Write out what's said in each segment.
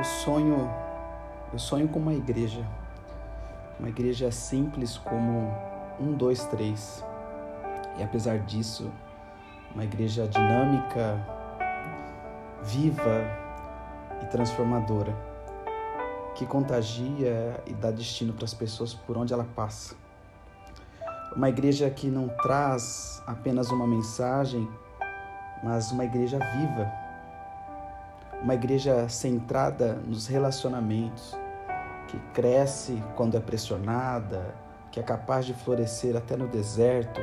Eu sonho, eu sonho com uma igreja, uma igreja simples como um, dois, três. E apesar disso, uma igreja dinâmica, viva e transformadora, que contagia e dá destino para as pessoas por onde ela passa. Uma igreja que não traz apenas uma mensagem, mas uma igreja viva. Uma igreja centrada nos relacionamentos, que cresce quando é pressionada, que é capaz de florescer até no deserto,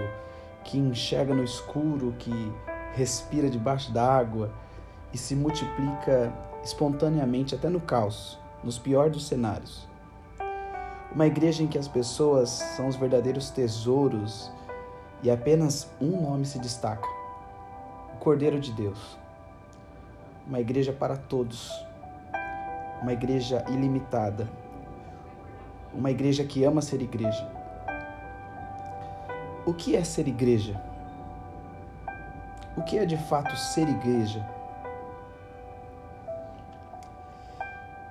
que enxerga no escuro, que respira debaixo d'água e se multiplica espontaneamente até no caos, nos piores dos cenários. Uma igreja em que as pessoas são os verdadeiros tesouros e apenas um nome se destaca: o Cordeiro de Deus. Uma igreja para todos. Uma igreja ilimitada. Uma igreja que ama ser igreja. O que é ser igreja? O que é de fato ser igreja?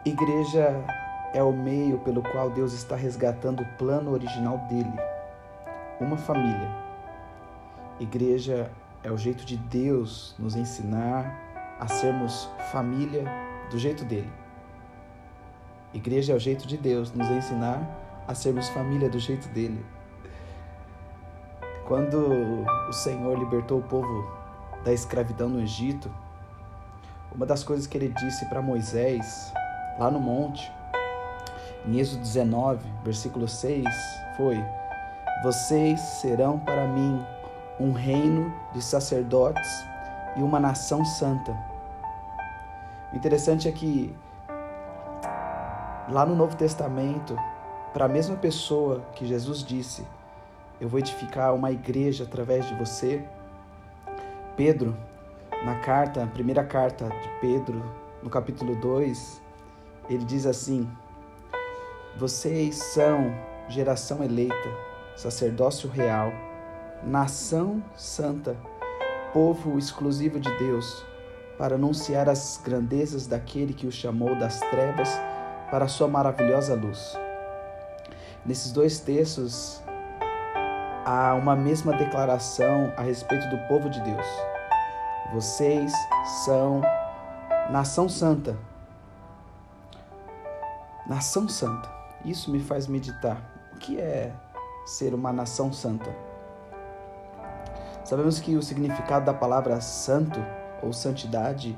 Igreja é o meio pelo qual Deus está resgatando o plano original dele, uma família. Igreja é o jeito de Deus nos ensinar a sermos família do jeito dele. Igreja é o jeito de Deus nos ensinar a sermos família do jeito dele. Quando o Senhor libertou o povo da escravidão no Egito, uma das coisas que ele disse para Moisés, lá no monte, em Êxodo 19, versículo 6, foi: Vocês serão para mim um reino de sacerdotes e uma nação santa. O interessante é que lá no Novo Testamento, para a mesma pessoa que Jesus disse: Eu vou edificar uma igreja através de você, Pedro, na carta, primeira carta de Pedro, no capítulo 2, ele diz assim: vocês são geração eleita, sacerdócio real, nação santa, povo exclusivo de Deus, para anunciar as grandezas daquele que o chamou das trevas para a sua maravilhosa luz. Nesses dois textos há uma mesma declaração a respeito do povo de Deus. Vocês são nação santa. Nação santa. Isso me faz meditar. O que é ser uma nação santa? Sabemos que o significado da palavra santo ou santidade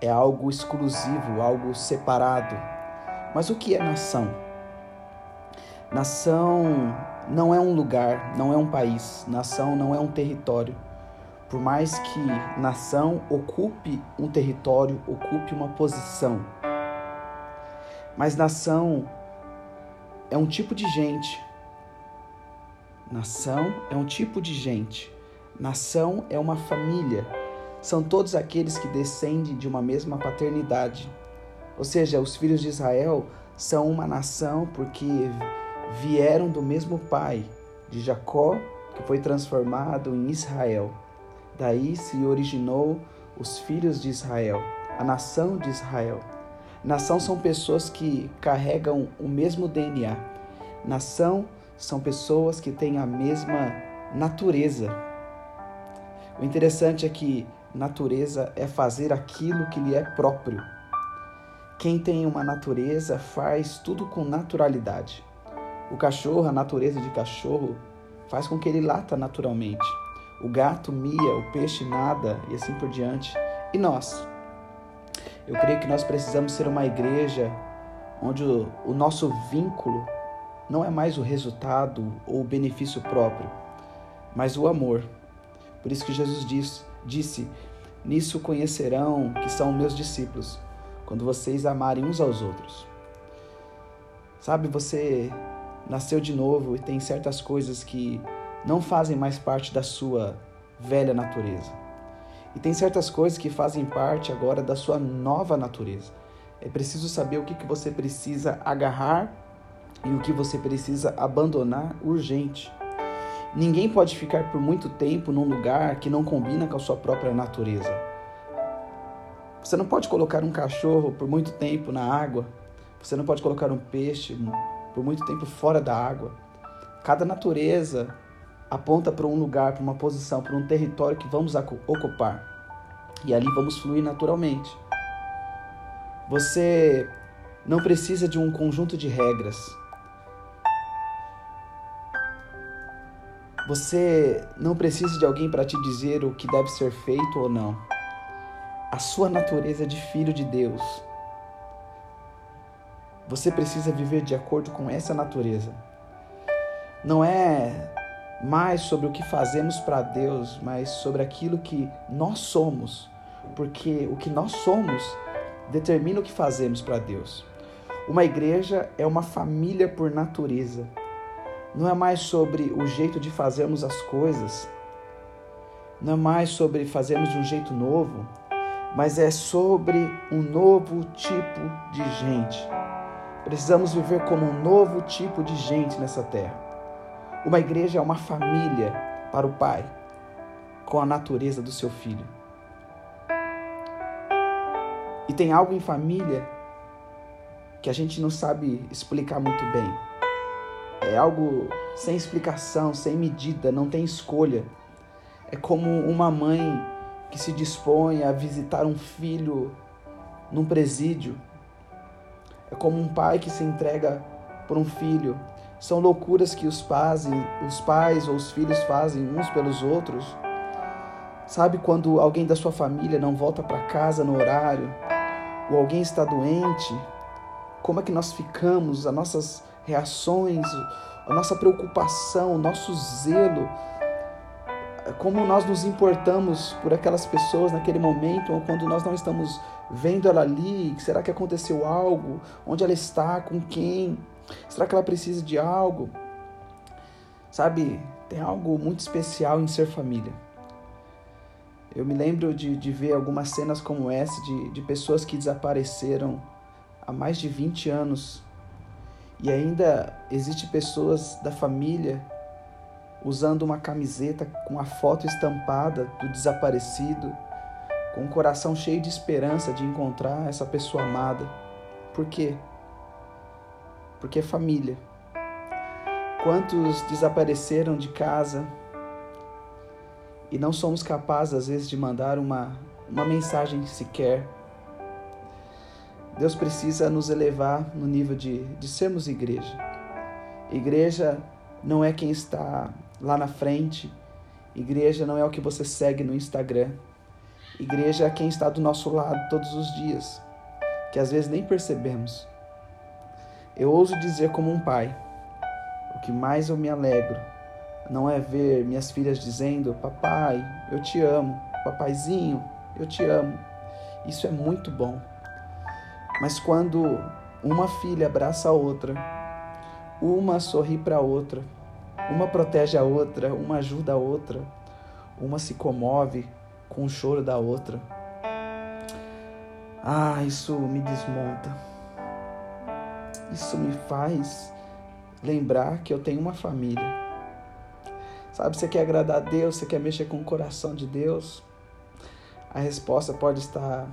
é algo exclusivo, algo separado. Mas o que é nação? Nação não é um lugar, não é um país, nação não é um território. Por mais que nação ocupe um território, ocupe uma posição. Mas nação é um tipo de gente. Nação é um tipo de gente. Nação é uma família. São todos aqueles que descendem de uma mesma paternidade. Ou seja, os filhos de Israel são uma nação porque vieram do mesmo pai, de Jacó, que foi transformado em Israel. Daí se originou os filhos de Israel, a nação de Israel. Nação são pessoas que carregam o mesmo DNA. Nação são pessoas que têm a mesma natureza. O interessante é que natureza é fazer aquilo que lhe é próprio. Quem tem uma natureza faz tudo com naturalidade. O cachorro, a natureza de cachorro, faz com que ele lata naturalmente. O gato mia, o peixe nada e assim por diante. E nós? Eu creio que nós precisamos ser uma igreja onde o, o nosso vínculo não é mais o resultado ou o benefício próprio, mas o amor. Por isso que Jesus diz, disse: Nisso conhecerão que são meus discípulos, quando vocês amarem uns aos outros. Sabe, você nasceu de novo e tem certas coisas que não fazem mais parte da sua velha natureza. E tem certas coisas que fazem parte agora da sua nova natureza. É preciso saber o que, que você precisa agarrar e o que você precisa abandonar urgente. Ninguém pode ficar por muito tempo num lugar que não combina com a sua própria natureza. Você não pode colocar um cachorro por muito tempo na água. Você não pode colocar um peixe por muito tempo fora da água. Cada natureza aponta para um lugar, para uma posição, para um território que vamos ocupar. E ali vamos fluir naturalmente. Você não precisa de um conjunto de regras. Você não precisa de alguém para te dizer o que deve ser feito ou não. A sua natureza é de filho de Deus. Você precisa viver de acordo com essa natureza. Não é mais sobre o que fazemos para Deus, mas sobre aquilo que nós somos, porque o que nós somos determina o que fazemos para Deus. Uma igreja é uma família por natureza. Não é mais sobre o jeito de fazermos as coisas, não é mais sobre fazermos de um jeito novo, mas é sobre um novo tipo de gente. Precisamos viver como um novo tipo de gente nessa terra. Uma igreja é uma família para o Pai, com a natureza do seu filho. E tem algo em família que a gente não sabe explicar muito bem. É algo sem explicação, sem medida, não tem escolha. É como uma mãe que se dispõe a visitar um filho num presídio. É como um pai que se entrega por um filho são loucuras que os pais, os pais ou os filhos fazem uns pelos outros. Sabe quando alguém da sua família não volta para casa no horário, ou alguém está doente? Como é que nós ficamos, as nossas reações, a nossa preocupação, o nosso zelo, como nós nos importamos por aquelas pessoas naquele momento, ou quando nós não estamos vendo ela ali, será que aconteceu algo? Onde ela está? Com quem? Será que ela precisa de algo? Sabe, tem algo muito especial em ser família. Eu me lembro de, de ver algumas cenas como essa, de, de pessoas que desapareceram há mais de 20 anos. E ainda existe pessoas da família usando uma camiseta com a foto estampada do desaparecido, com o coração cheio de esperança de encontrar essa pessoa amada. Por quê? porque é família. Quantos desapareceram de casa e não somos capazes, às vezes, de mandar uma, uma mensagem sequer. Deus precisa nos elevar no nível de, de sermos igreja. Igreja não é quem está lá na frente, igreja não é o que você segue no Instagram. Igreja é quem está do nosso lado todos os dias, que às vezes nem percebemos. Eu ouso dizer como um pai, o que mais eu me alegro não é ver minhas filhas dizendo: Papai, eu te amo, papaizinho, eu te amo. Isso é muito bom. Mas quando uma filha abraça a outra, uma sorri para a outra, uma protege a outra, uma ajuda a outra, uma se comove com o choro da outra. Ah, isso me desmonta. Isso me faz lembrar que eu tenho uma família. Sabe, você quer agradar a Deus, você quer mexer com o coração de Deus? A resposta pode estar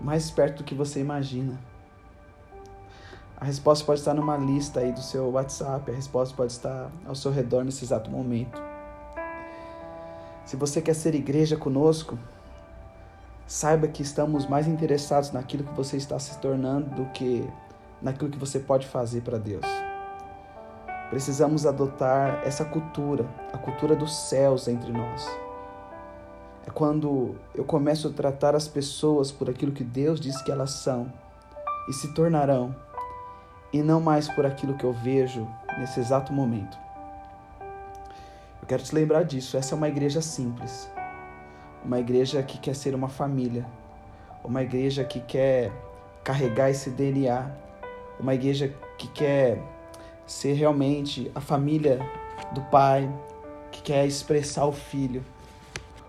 mais perto do que você imagina. A resposta pode estar numa lista aí do seu WhatsApp, a resposta pode estar ao seu redor nesse exato momento. Se você quer ser igreja conosco, saiba que estamos mais interessados naquilo que você está se tornando do que naquilo que você pode fazer para Deus. Precisamos adotar essa cultura, a cultura dos céus entre nós. É quando eu começo a tratar as pessoas por aquilo que Deus diz que elas são e se tornarão, e não mais por aquilo que eu vejo nesse exato momento. Eu quero te lembrar disso. Essa é uma igreja simples, uma igreja que quer ser uma família, uma igreja que quer carregar esse DNA uma igreja que quer ser realmente a família do Pai, que quer expressar o Filho,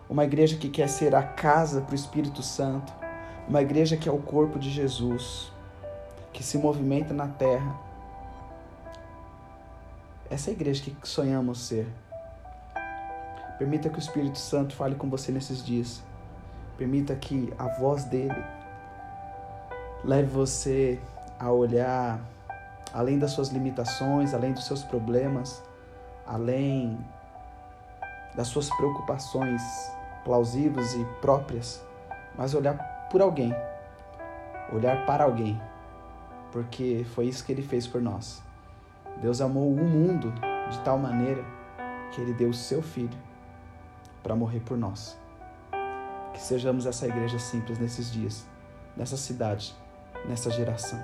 uma igreja que quer ser a casa para o Espírito Santo, uma igreja que é o corpo de Jesus, que se movimenta na terra. Essa é a igreja que sonhamos ser. Permita que o Espírito Santo fale com você nesses dias. Permita que a voz dele leve você a olhar além das suas limitações, além dos seus problemas, além das suas preocupações plausíveis e próprias, mas olhar por alguém, olhar para alguém, porque foi isso que ele fez por nós. Deus amou o mundo de tal maneira que ele deu o seu filho para morrer por nós. Que sejamos essa igreja simples nesses dias, nessa cidade, nessa geração.